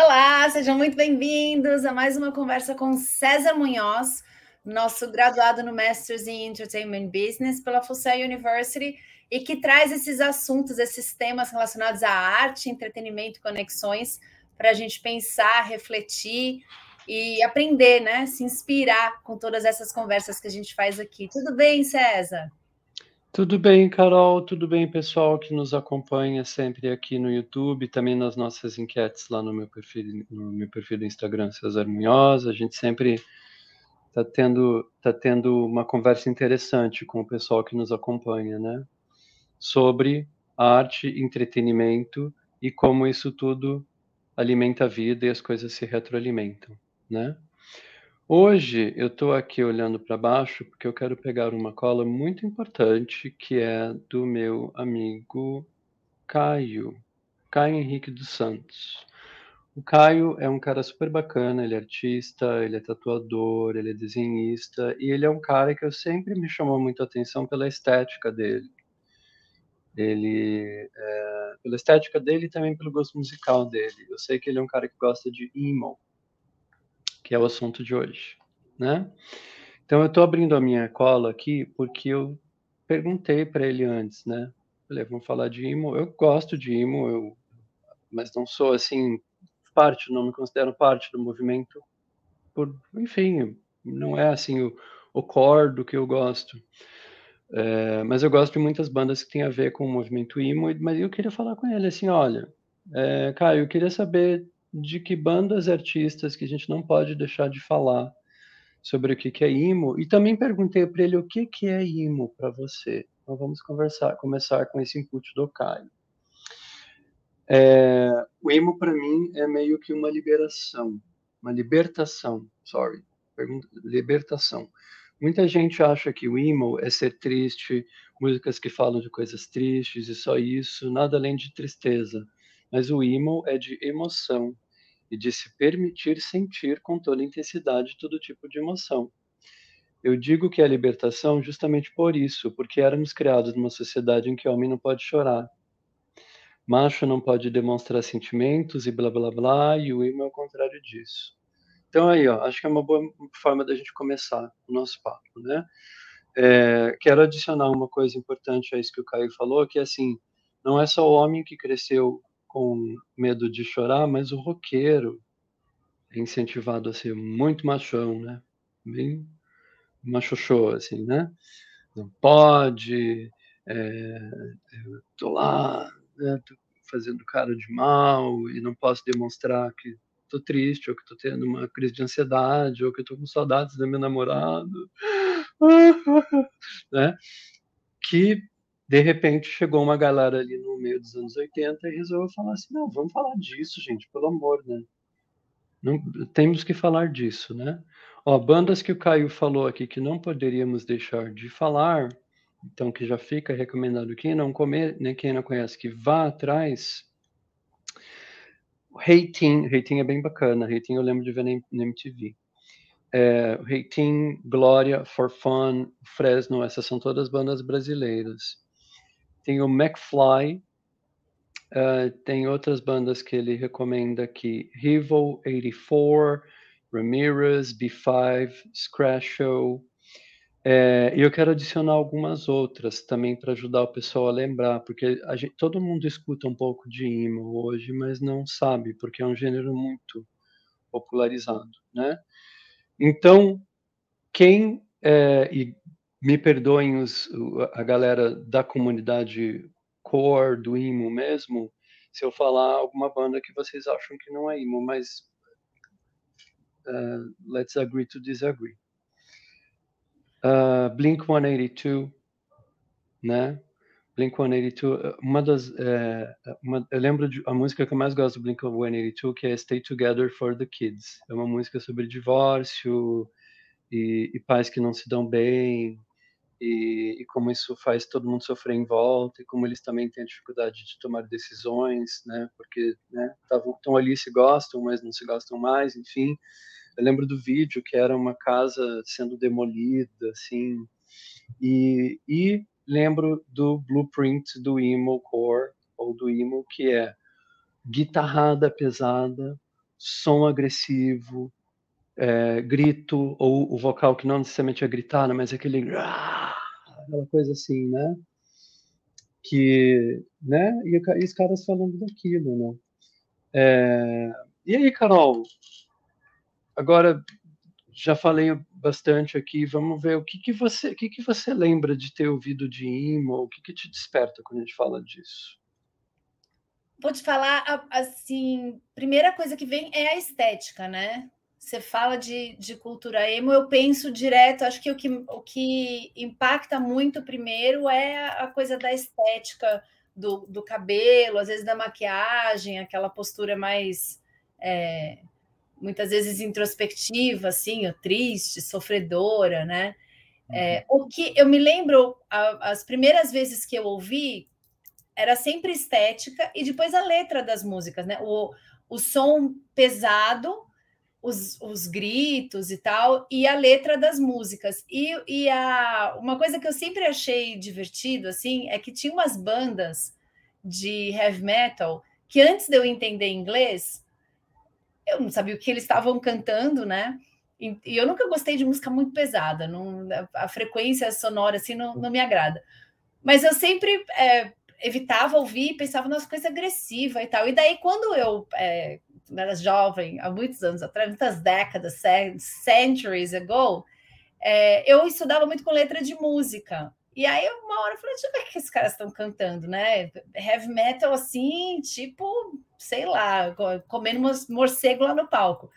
Olá, sejam muito bem-vindos a mais uma conversa com César Munhoz, nosso graduado no Masters in Entertainment Business pela FUSEA University e que traz esses assuntos, esses temas relacionados à arte, entretenimento e conexões para a gente pensar, refletir e aprender, né? Se inspirar com todas essas conversas que a gente faz aqui. Tudo bem, César? Tudo bem, Carol, tudo bem, pessoal que nos acompanha sempre aqui no YouTube, também nas nossas enquetes lá no meu perfil, no meu perfil do Instagram, César Munhoz. A gente sempre está tendo, tá tendo uma conversa interessante com o pessoal que nos acompanha, né? Sobre arte, entretenimento e como isso tudo alimenta a vida e as coisas se retroalimentam, né? Hoje eu estou aqui olhando para baixo porque eu quero pegar uma cola muito importante que é do meu amigo Caio, Caio Henrique dos Santos. O Caio é um cara super bacana, ele é artista, ele é tatuador, ele é desenhista e ele é um cara que eu sempre me chamou muito a atenção pela estética dele. Ele, é, pela estética dele e também pelo gosto musical dele. Eu sei que ele é um cara que gosta de emo, que é o assunto de hoje, né? Então eu estou abrindo a minha cola aqui porque eu perguntei para ele antes, né? Falei, vamos falar de imo. Eu gosto de imo, eu, mas não sou assim parte, não me considero parte do movimento. Por, enfim, não é assim o, o core do que eu gosto. É, mas eu gosto de muitas bandas que têm a ver com o movimento emo, mas eu queria falar com ele assim, olha, é, Caio, eu queria saber de que bandas artistas que a gente não pode deixar de falar sobre o que, que é emo. E também perguntei para ele o que, que é emo para você. Então vamos conversar, começar com esse input do Caio. É, o emo para mim é meio que uma liberação, uma libertação, sorry, pergunta, libertação. Muita gente acha que o emo é ser triste, músicas que falam de coisas tristes e só isso, nada além de tristeza. Mas o emo é de emoção e de se permitir sentir com toda intensidade todo tipo de emoção. Eu digo que é a libertação justamente por isso, porque éramos criados numa sociedade em que o homem não pode chorar. Macho não pode demonstrar sentimentos e blá blá blá, e o emo é o contrário disso. Então aí, ó, acho que é uma boa forma da gente começar o nosso papo, né? É, quero adicionar uma coisa importante a isso que o Caio falou, que é assim, não é só o homem que cresceu com medo de chorar, mas o roqueiro é incentivado a ser muito machão, né? Bem machoxô, assim, né? Não pode, é, tô lá, né, tô fazendo cara de mal e não posso demonstrar que tô triste, ou que tô tendo uma crise de ansiedade, ou que tô com saudades do meu namorado, né? Que de repente chegou uma galera ali no meio dos anos 80 e resolveu falar assim: não, vamos falar disso, gente, pelo amor, né? Não, temos que falar disso, né? Ó, bandas que o Caio falou aqui que não poderíamos deixar de falar, então que já fica recomendado quem não comer, nem quem não conhece que vá atrás. Hating, Hating é bem bacana, Hating eu lembro de ver na MTV. É, Hating, Glória, For Fun, Fresno, essas são todas bandas brasileiras. Tem o McFly, uh, tem outras bandas que ele recomenda aqui: Rival 84, Ramirez, B5, Scratch Show. É, e eu quero adicionar algumas outras também para ajudar o pessoal a lembrar, porque a gente, todo mundo escuta um pouco de emo hoje, mas não sabe, porque é um gênero muito popularizado, né? Então, quem é, e me perdoem os, a galera da comunidade core do emo mesmo, se eu falar alguma banda que vocês acham que não é emo, mas uh, let's agree to disagree. Uh, Blink 182, né? Blink 182, uma das, é, uma, eu lembro de a música que eu mais gosto do Blink 182 que é Stay Together for the Kids. É uma música sobre divórcio e, e pais que não se dão bem, e, e, como isso faz todo mundo sofrer em volta e como eles também têm a dificuldade de tomar decisões, né? Porque né, estão ali se gostam, mas não se gostam mais, enfim. Eu lembro do vídeo que era uma casa sendo demolida, assim, e, e lembro do blueprint do emo core ou do emo que é guitarrada pesada, som agressivo, é, grito, ou o vocal que não necessariamente é gritar, mas é aquele aquela coisa assim, né? Que, né? E, e os caras falando daquilo, né? É, e aí, Carol? Agora já falei bastante aqui. Vamos ver o que, que você, o que, que você lembra de ter ouvido de emo? O que, que te desperta quando a gente fala disso? Vou te falar assim, primeira coisa que vem é a estética, né? Você fala de, de cultura emo, eu penso direto, acho que o, que o que impacta muito primeiro é a coisa da estética do, do cabelo, às vezes da maquiagem, aquela postura mais é, muitas vezes introspectiva, assim, triste, sofredora, né? É, uhum. o que eu me lembro, a, as primeiras vezes que eu ouvi, era sempre estética e depois a letra das músicas, né? O, o som pesado, os, os gritos e tal, e a letra das músicas. E, e a, uma coisa que eu sempre achei divertido, assim, é que tinha umas bandas de heavy metal que antes de eu entender inglês, eu não sabia o que eles estavam cantando, né? E, e eu nunca gostei de música muito pesada, não, a frequência sonora assim não, não me agrada. Mas eu sempre é, evitava ouvir, pensava nas coisas agressivas e tal. E daí, quando eu é, era jovem, há muitos anos atrás, muitas décadas, centuries ago, é, eu estudava muito com letra de música. E aí, uma hora eu falei, deixa eu ver o que esses caras estão cantando, né? Heavy metal assim, tipo, sei lá, comendo morcego lá no palco.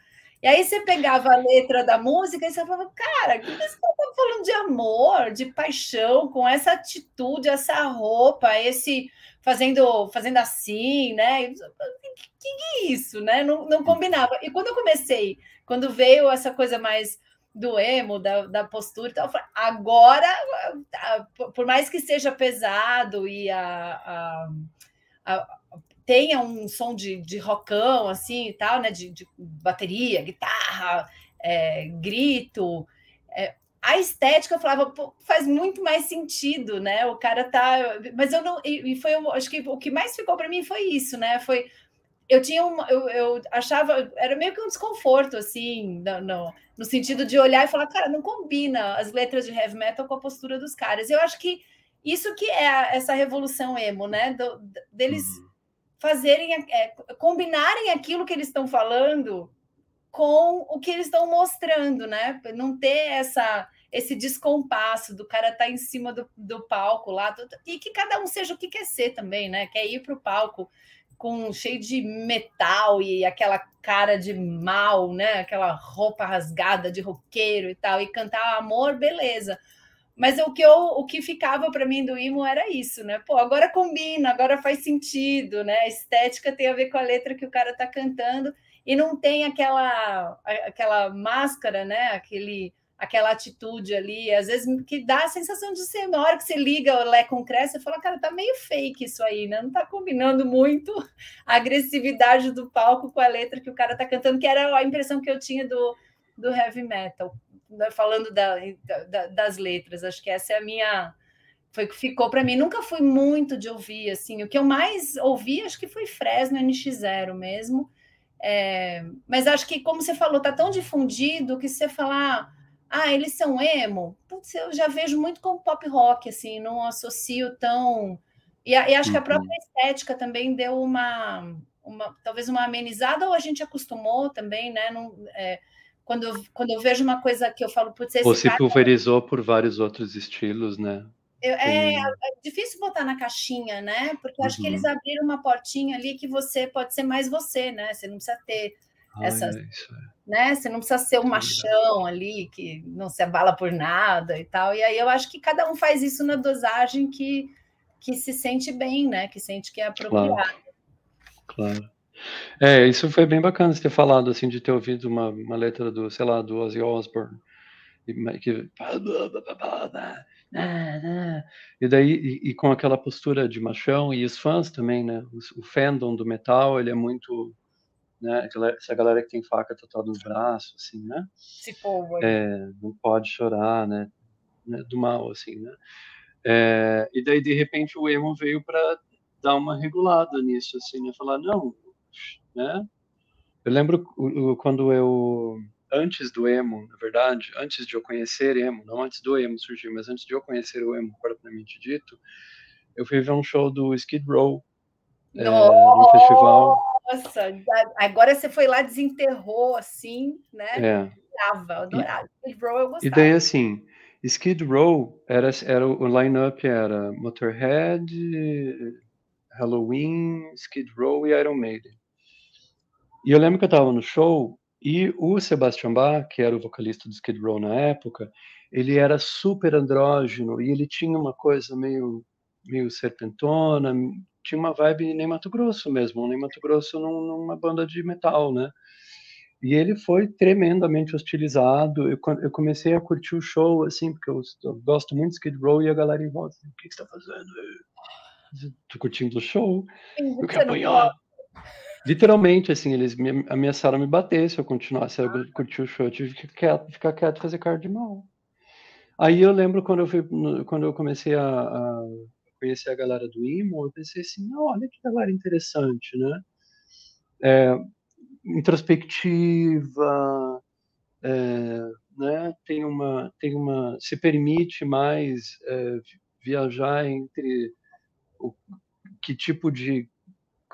E aí você pegava a letra da música e você falava, cara, que eles estão falando de amor, de paixão, com essa atitude, essa roupa, esse fazendo, fazendo assim, né? Que, que é isso, né? Não, não combinava. E quando eu comecei, quando veio essa coisa mais do emo, da, da postura e tal. Agora, por mais que seja pesado e a, a, a, tenha um som de, de rockão, assim e tal, né? De, de bateria, guitarra, é, grito. É, a estética eu falava, faz muito mais sentido, né? O cara tá. Mas eu não. E, foi, acho que o que mais ficou para mim foi isso, né? Foi eu tinha uma, eu, eu achava, era meio que um desconforto, assim, no, no, no, sentido de olhar e falar, cara, não combina as letras de heavy metal com a postura dos caras. Eu acho que isso que é a, essa revolução emo, né? Do, deles uhum. fazerem, é, combinarem aquilo que eles estão falando com o que eles estão mostrando, né? Não ter essa esse descompasso do cara estar tá em cima do, do palco lá, e que cada um seja o que quer ser também, né? Quer ir para o palco com cheio de metal e aquela cara de mal, né? Aquela roupa rasgada de roqueiro e tal, e cantar amor, beleza. Mas o que eu, o que ficava para mim do emo era isso, né? Pô, agora combina, agora faz sentido, né? A estética tem a ver com a letra que o cara tá cantando e não tem aquela aquela máscara, né? Aquele aquela atitude ali, às vezes que dá a sensação de ser, na hora que você liga o Lé com você fala, cara, tá meio fake isso aí, né? Não tá combinando muito a agressividade do palco com a letra que o cara tá cantando, que era a impressão que eu tinha do, do heavy metal, né? falando da, da, das letras, acho que essa é a minha foi que ficou para mim. Nunca fui muito de ouvir assim. O que eu mais ouvi, acho que foi Fresno NX0 mesmo. É, mas acho que, como você falou, tá tão difundido que você falar ah, eles são emo, Putz, eu já vejo muito como pop rock, assim, não associo tão. E, e acho que a uhum. própria estética também deu uma, uma, talvez uma amenizada, ou a gente acostumou também, né? Não, é, quando, eu, quando eu vejo uma coisa que eu falo, putz, esse Ou se pulverizou por vários outros estilos, né? Eu, é, é, difícil botar na caixinha, né? Porque eu acho uhum. que eles uhum. abriram uma portinha ali que você pode ser mais você, né? Você não precisa ter essas. é né? Você não precisa ser um machão ali que não se abala por nada e tal. E aí eu acho que cada um faz isso na dosagem que, que se sente bem, né? Que sente que é apropriado. Claro. claro. É, isso foi bem bacana você ter falado, assim, de ter ouvido uma, uma letra do, sei lá, do Ozzy Osbourne. E, que... e daí, e, e, com aquela postura de machão, e os fãs também, né? O, o fandom do metal, ele é muito né? Essa galera que tem faca tatuada no braço, assim, né? Se povo. É, não pode chorar, né? né? Do mal, assim, né? É, e daí, de repente, o emo veio para dar uma regulada nisso, assim, né? Falar, não, né? Eu lembro quando eu antes do emo, na verdade, antes de eu conhecer emo, não antes do emo surgir, mas antes de eu conhecer o emo propriamente dito, eu fui ver um show do Skid Row é, no festival. Nossa, agora você foi lá, desenterrou assim, né? É. Adorava, adorava. Skid Row eu gostava. E daí, assim, Skid Row era, era o line-up era Motorhead, Halloween, Skid Row e Iron Maiden. E eu lembro que eu estava no show e o Sebastian Bach, que era o vocalista do Skid Row na época, ele era super andrógeno e ele tinha uma coisa meio, meio serpentona, tinha uma vibe nem Mato Grosso mesmo, nem Mato Grosso num, numa banda de metal, né? E ele foi tremendamente hostilizado. Eu, eu comecei a curtir o show, assim, porque eu, eu gosto muito de Skid Row e a galera em volta, assim, o que, que você está fazendo? Tô curtindo o show, eu quero apanhar. Literalmente, assim, eles me ameaçaram me bater se eu continuasse a curtir o show. Eu tive que quieto, ficar quieto fazer cara de mal. Aí eu lembro quando eu, fui, quando eu comecei a, a conhecer a galera do IMO, eu pensei assim, olha que galera interessante, né? É, introspectiva, é, né? Tem uma, tem uma, se permite mais é, viajar entre o, que tipo de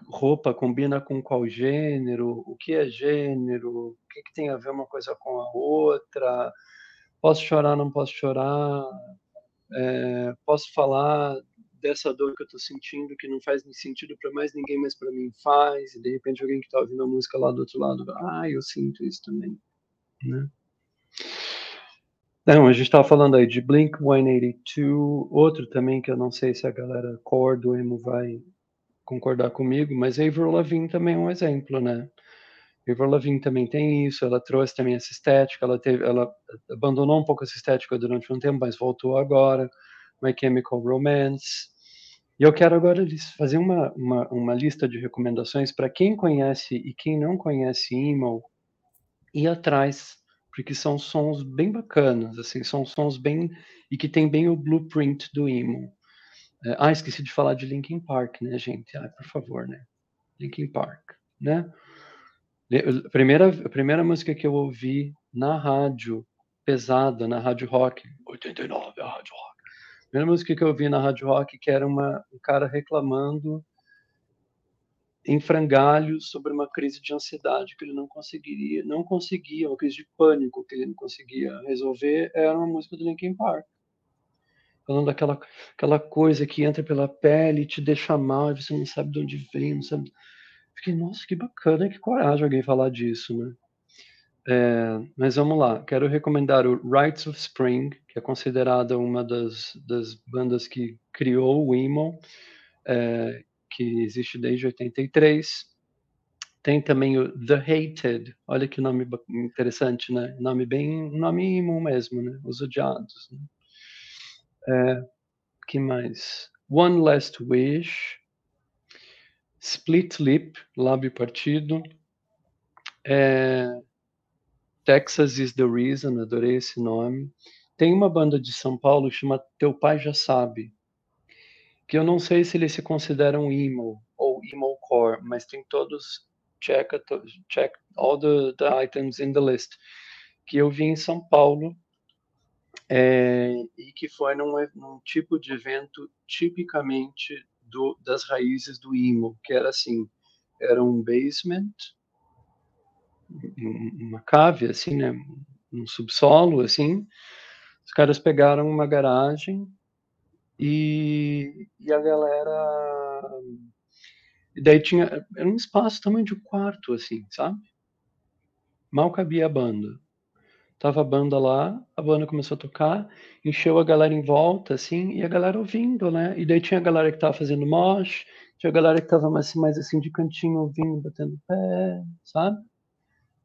roupa combina com qual gênero, o que é gênero, o que, que tem a ver uma coisa com a outra, posso chorar, não posso chorar, é, posso falar dessa dor que eu estou sentindo que não faz sentido para mais ninguém, mas para mim faz, e de repente alguém que está ouvindo a música lá do outro lado, ah, eu sinto isso também, né? Não, a gente estava falando aí de Blink 182, outro também que eu não sei se a galera core do emo vai concordar comigo, mas a Avril Lavigne também é um exemplo, né? A Lavigne também tem isso, ela trouxe também essa estética, ela teve, ela abandonou um pouco essa estética durante um tempo, mas voltou agora. My Chemical Romance. E eu quero agora fazer uma, uma, uma lista de recomendações para quem conhece e quem não conhece emo, ir atrás, porque são sons bem bacanas, assim, são sons bem e que tem bem o blueprint do emo. É, ah, esqueci de falar de Linkin Park, né, gente? Ah, por favor, né? Linkin Park, né? A primeira, a primeira música que eu ouvi na rádio, pesada, na rádio rock, 89, a rádio rock. A primeira música que eu ouvi na rádio rock, que era uma, um cara reclamando em frangalhos sobre uma crise de ansiedade que ele não conseguiria, não conseguia, uma crise de pânico que ele não conseguia resolver, era uma música do Linkin Park falando daquela aquela coisa que entra pela pele te deixa mal, você não sabe de onde vem, não sabe. Fiquei, nossa, que bacana, que coragem alguém falar disso, né? É, mas vamos lá, quero recomendar o Rites of Spring, que é considerada uma das, das bandas que criou o emo, é, que existe desde 83. Tem também o The Hated, olha que nome interessante, né? Nome bem, nome emo mesmo, né? Os Odiados. Né? É, que mais? One Last Wish, Split Lip, lábio partido, é, Texas is the Reason, adorei esse nome. Tem uma banda de São Paulo chama Teu Pai Já Sabe, que eu não sei se eles se consideram emo ou emo core, mas tem todos check, check all the, the items in the list que eu vi em São Paulo é, e que foi num, num, tipo de evento tipicamente do, das raízes do emo, que era assim, era um basement, uma cave, assim, né, um subsolo, assim, os caras pegaram uma garagem e, e a galera... E daí tinha... Era um espaço tamanho de quarto, assim, sabe? Mal cabia a banda. Tava a banda lá, a banda começou a tocar, encheu a galera em volta, assim, e a galera ouvindo, né? E daí tinha a galera que tava fazendo mosh, tinha a galera que tava mais, mais assim de cantinho ouvindo, batendo pé, sabe?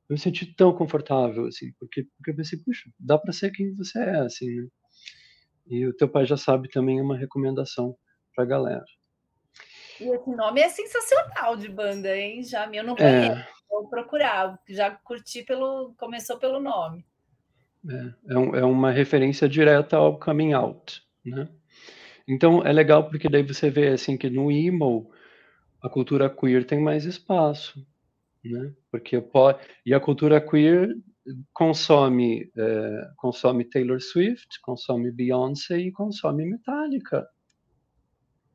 Eu me senti tão confortável, assim, porque, porque eu pensei, puxa, dá para ser quem você é, assim, né? E o teu pai já sabe também é uma recomendação pra galera. E esse nome é sensacional de banda, hein? Já eu não é. conheço, é. vou procurar. Já curti pelo. Começou pelo nome. É, é, um, é uma referência direta ao coming out, né? Então é legal porque daí você vê assim que no emo a cultura queer tem mais espaço, né? Porque pode e a cultura queer consome é, consome Taylor Swift, consome Beyoncé e consome Metallica,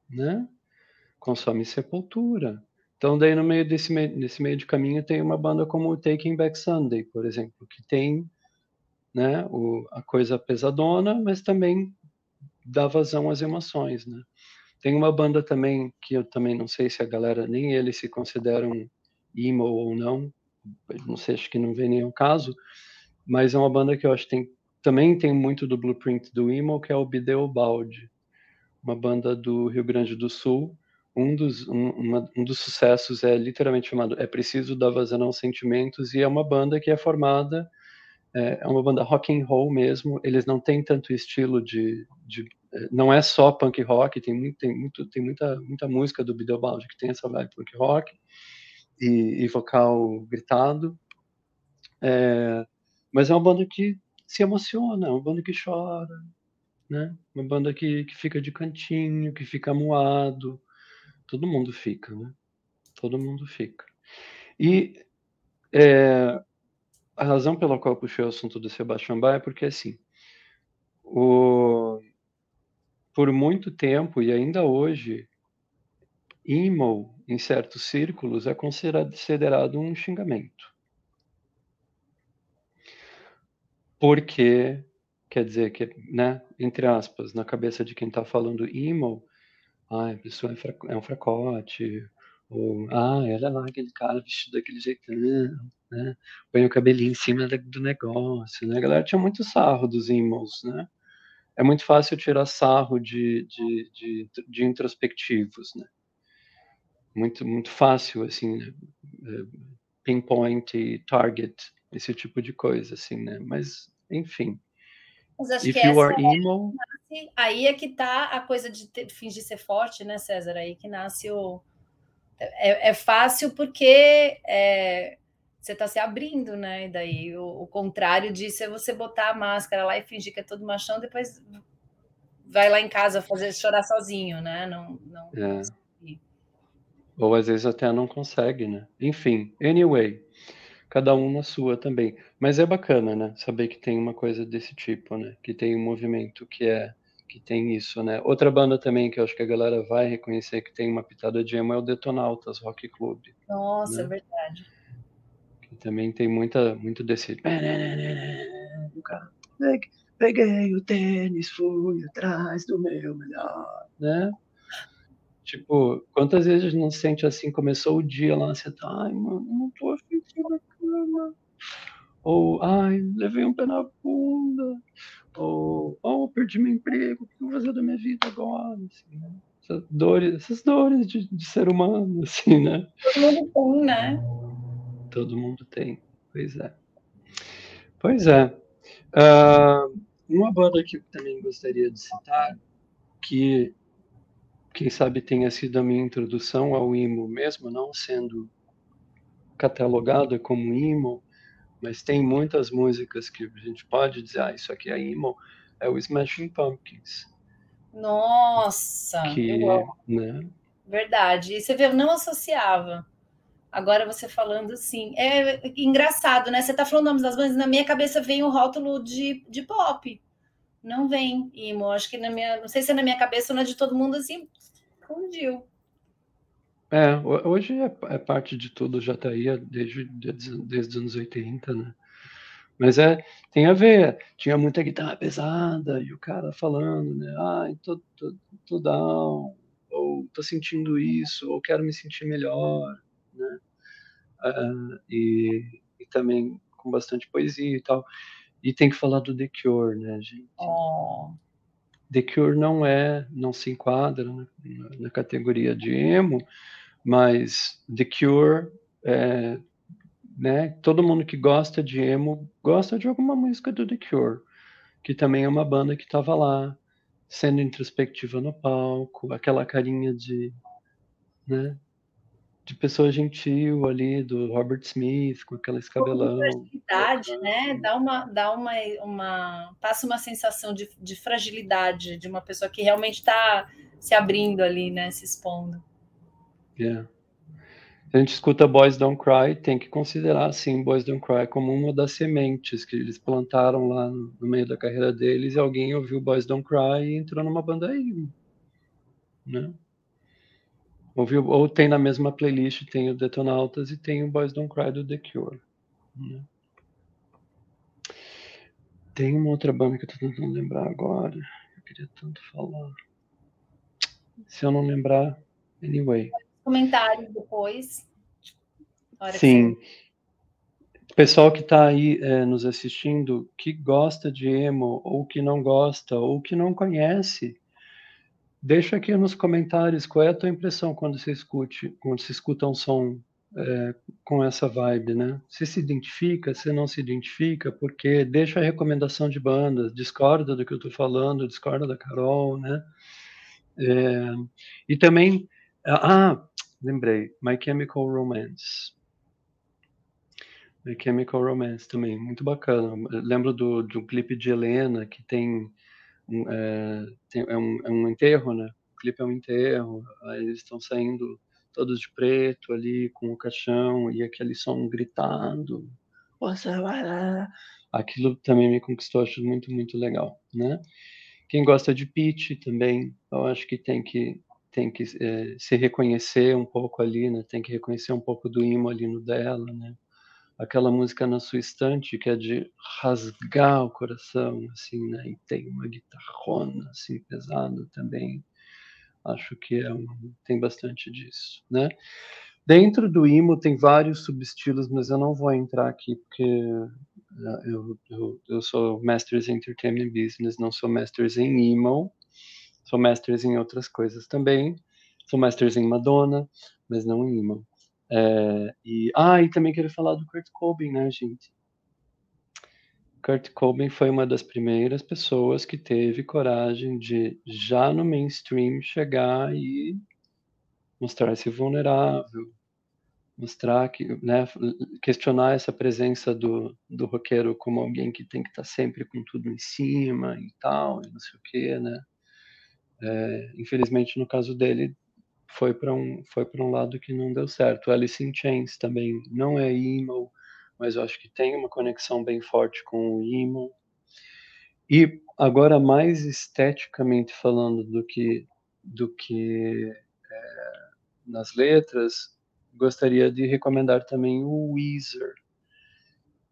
né? Consome Sepultura. Então daí no meio desse nesse meio de caminho tem uma banda como Taking Back Sunday, por exemplo, que tem né, o, a coisa pesadona, mas também dá vazão às emoções, né? Tem uma banda também que eu também não sei se a galera nem eles se consideram emo ou não, não sei, acho que não vem ao caso, mas é uma banda que eu acho que tem, também tem muito do blueprint do emo, que é o Bideu Balde, uma banda do Rio Grande do Sul. Um dos, um, uma, um dos sucessos é literalmente chamado É Preciso Dar Vazão aos Sentimentos, e é uma banda que é formada é, é uma banda rock and roll mesmo. Eles não têm tanto estilo de, de é, não é só punk rock. Tem muito, tem muito, tem muita, muita música do Bideobaldi que tem essa vibe punk rock e, e vocal gritado. É, mas é uma banda que se emociona, é uma banda que chora, né? Uma banda que, que fica de cantinho, que fica moado. Todo mundo fica, né? Todo mundo fica. E é, a razão pela qual eu puxei o assunto do Sebastião Bach é porque, assim, o... por muito tempo e ainda hoje, emo, em certos círculos, é considerado um xingamento. Porque, quer dizer, que, né, entre aspas, na cabeça de quem está falando emo, ah, a pessoa é, é um fracote, ou, ah, ela lá, aquele cara vestido daquele jeitão, né? Põe o cabelinho em cima do negócio, né? A galera tinha muito sarro dos emos, né? É muito fácil tirar sarro de, de, de, de introspectivos, né? Muito, muito fácil, assim, né? É, pinpoint, target, esse tipo de coisa, assim, né? Mas, enfim. Mas acho If que you are é emo... Aí é que tá a coisa de ter, fingir ser forte, né, César? Aí que nasce o é, é fácil porque é, você está se abrindo, né? E daí o, o, contrário disso é você botar a máscara lá e fingir que é todo machão, depois vai lá em casa fazer chorar sozinho, né? Não, não é. Ou às vezes até não consegue, né? Enfim, anyway, cada um na sua também. Mas é bacana, né? Saber que tem uma coisa desse tipo, né? Que tem um movimento que é que tem isso, né? Outra banda também que eu acho que a galera vai reconhecer que tem uma pitada de emo é o Detonautas Rock Club. Nossa, né? é verdade. Que também tem muita, muito desse. Peguei o tênis, fui atrás do meu melhor, né? Tipo, quantas vezes a gente não se sente assim? Começou o dia lá, você tá, ai, mano, não tô afim de na cama. Ou, ai, levei um pé na bunda ou, oh, perdi meu emprego, o que eu vou fazer da minha vida agora? Assim, né? essas, dores, essas dores de, de, ser humano, assim, né? Todo mundo tem, né? Todo mundo tem, pois é. Pois é. Uh, uma banda que eu também gostaria de citar, que quem sabe tenha sido a minha introdução ao emo, mesmo não sendo catalogada como emo, mas tem muitas músicas que a gente pode dizer, ah, isso aqui é emo, é o Smashing Pumpkins. Nossa! Que, né? Verdade. E você vê, eu não associava. Agora você falando assim, é engraçado, né? Você tá falando nomes das bandas, na minha cabeça vem o rótulo de, de pop. Não vem emo. Acho que na minha, não sei se é na minha cabeça ou na de todo mundo assim, fundiu. É, hoje é, é, parte de tudo, já tá aí desde, desde, desde os anos 80, né? Mas é, tem a ver, tinha muita guitarra pesada e o cara falando, né? Ai, tô, tô, tô down, ou tô sentindo isso, ou quero me sentir melhor, né? Uh, e, e também com bastante poesia e tal. E tem que falar do The Cure, né, gente? Oh. The Cure não é, não se enquadra na, na categoria de emo, mas The Cure, é, né, todo mundo que gosta de emo gosta de alguma música do The Cure, que também é uma banda que estava lá, sendo introspectiva no palco, aquela carinha de, né, de pessoa gentil ali, do Robert Smith, com aquela escabelão. Fragilidade, né? Dá uma, dá uma, uma passa uma sensação de, de fragilidade de uma pessoa que realmente está se abrindo ali, né? Se expondo. Yeah. a gente escuta Boys Don't Cry, tem que considerar, sim, Boys Don't Cry como uma das sementes que eles plantaram lá no meio da carreira deles e alguém ouviu Boys Don't Cry e entrou numa banda aí, né? Ouviu, ou tem na mesma playlist, tem o Detonautas e tem o Boys Don't Cry do The Cure. Né? Tem uma outra banda que eu tô tentando lembrar agora. Eu queria tanto falar. Se eu não lembrar, anyway. Comentários depois. Sim. Pessoal que está aí é, nos assistindo, que gosta de emo, ou que não gosta, ou que não conhece, deixa aqui nos comentários qual é a tua impressão quando você escute, quando você escuta um som é, com essa vibe, né? Se se identifica, se não se identifica, porque deixa a recomendação de bandas, discorda do que eu estou falando, discorda da Carol, né? É, e também, ah, lembrei, My Chemical Romance. My Chemical Romance também, muito bacana. Eu lembro do, de um clipe de Helena que tem, é, tem é, um, é um enterro, né? O clipe é um enterro, aí eles estão saindo todos de preto ali, com o caixão, e aquele som gritando, você vai lá. Aquilo também me conquistou, acho muito, muito legal, né? Quem gosta de Peach também, eu acho que tem que tem que é, se reconhecer um pouco ali, né? Tem que reconhecer um pouco do imo ali no dela, né? Aquela música na sua estante que é de rasgar o coração, assim, né? E tem uma guitarrona assim pesada também acho que é um, tem bastante disso, né? Dentro do emo tem vários subestilos, mas eu não vou entrar aqui porque eh, eu, eu, eu sou Masters em Entertainment Business, não sou Masters em emo, sou Masters em outras coisas também, sou Masters em Madonna, mas não em emo. É, e, ah, e também quero falar do Kurt Cobain, né, gente? Kurt Cobain foi uma das primeiras pessoas que teve coragem de, já no mainstream, chegar e mostrar-se vulnerável, mostrar que, né, questionar essa presença do, do roqueiro como alguém que tem que estar tá sempre com tudo em cima e tal, e não sei o quê, né? É, infelizmente, no caso dele, foi para um, foi um lado que não deu certo. Alice in Chains também não é emo, mas eu acho que tem uma conexão bem forte com o emo. E agora mais esteticamente falando do que do que é, nas letras, gostaria de recomendar também o Weezer,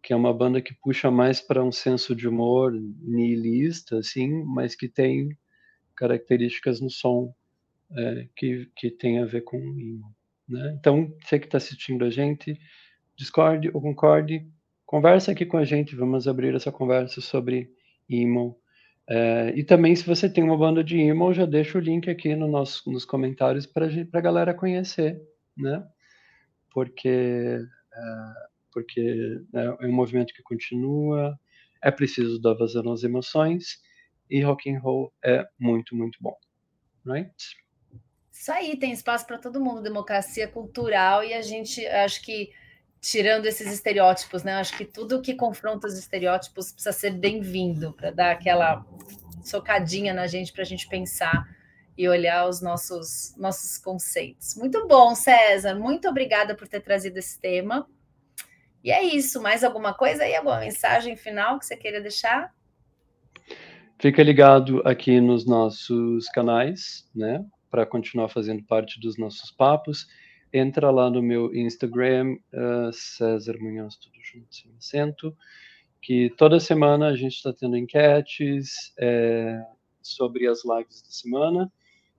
que é uma banda que puxa mais para um senso de humor nihilista, assim, mas que tem características no som é, que, que tem a ver com o emo. Né? Então, você que está assistindo a gente, discorde ou concorde, conversa aqui com a gente, vamos abrir essa conversa sobre emo. É, e também, se você tem uma banda de emo, já deixa o link aqui no nosso, nos comentários para a galera conhecer, né? Porque, é, porque né, é um movimento que continua, é preciso dar vazão às emoções, e rock and roll é muito, muito bom, right? Isso aí, tem espaço para todo mundo, democracia cultural, e a gente, acho que tirando esses estereótipos, né? Acho que tudo que confronta os estereótipos precisa ser bem-vindo para dar aquela socadinha na gente para a gente pensar e olhar os nossos nossos conceitos. Muito bom, César. Muito obrigada por ter trazido esse tema. E é isso. Mais alguma coisa aí? Alguma mensagem final que você queira deixar? Fica ligado aqui nos nossos canais, né? Para continuar fazendo parte dos nossos papos entra lá no meu Instagram, uh, César Munhoz, tudo junto, sem acento, que toda semana a gente está tendo enquetes é, sobre as lives da semana.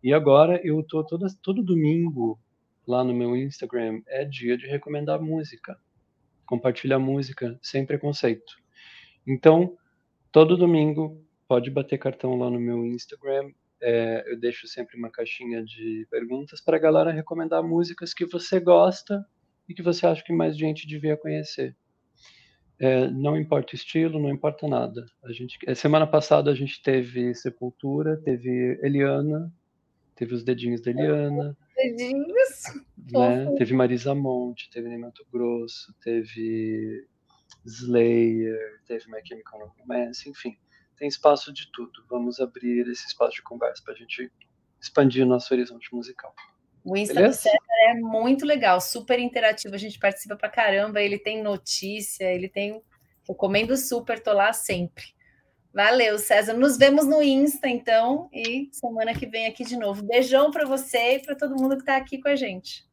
E agora eu tô todo domingo lá no meu Instagram, é dia de recomendar música, compartilhar música sem preconceito. Então, todo domingo pode bater cartão lá no meu Instagram, é, eu deixo sempre uma caixinha de perguntas para a galera recomendar músicas que você gosta e que você acha que mais gente devia conhecer. É, não importa o estilo, não importa nada. A gente, é, semana passada a gente teve Sepultura, teve Eliana, teve os dedinhos da Eliana. Dedinhos? Né? Teve Marisa Monte, teve Neymato Grosso, teve Slayer, teve My Chemical Romance, enfim tem espaço de tudo. Vamos abrir esse espaço de conversa para a gente expandir o nosso horizonte musical. O Insta Beleza? do César é muito legal, super interativo, a gente participa pra caramba, ele tem notícia, ele tem. Recomendo super, tô lá sempre. Valeu, César. Nos vemos no Insta, então, e semana que vem aqui de novo. Beijão para você e para todo mundo que está aqui com a gente.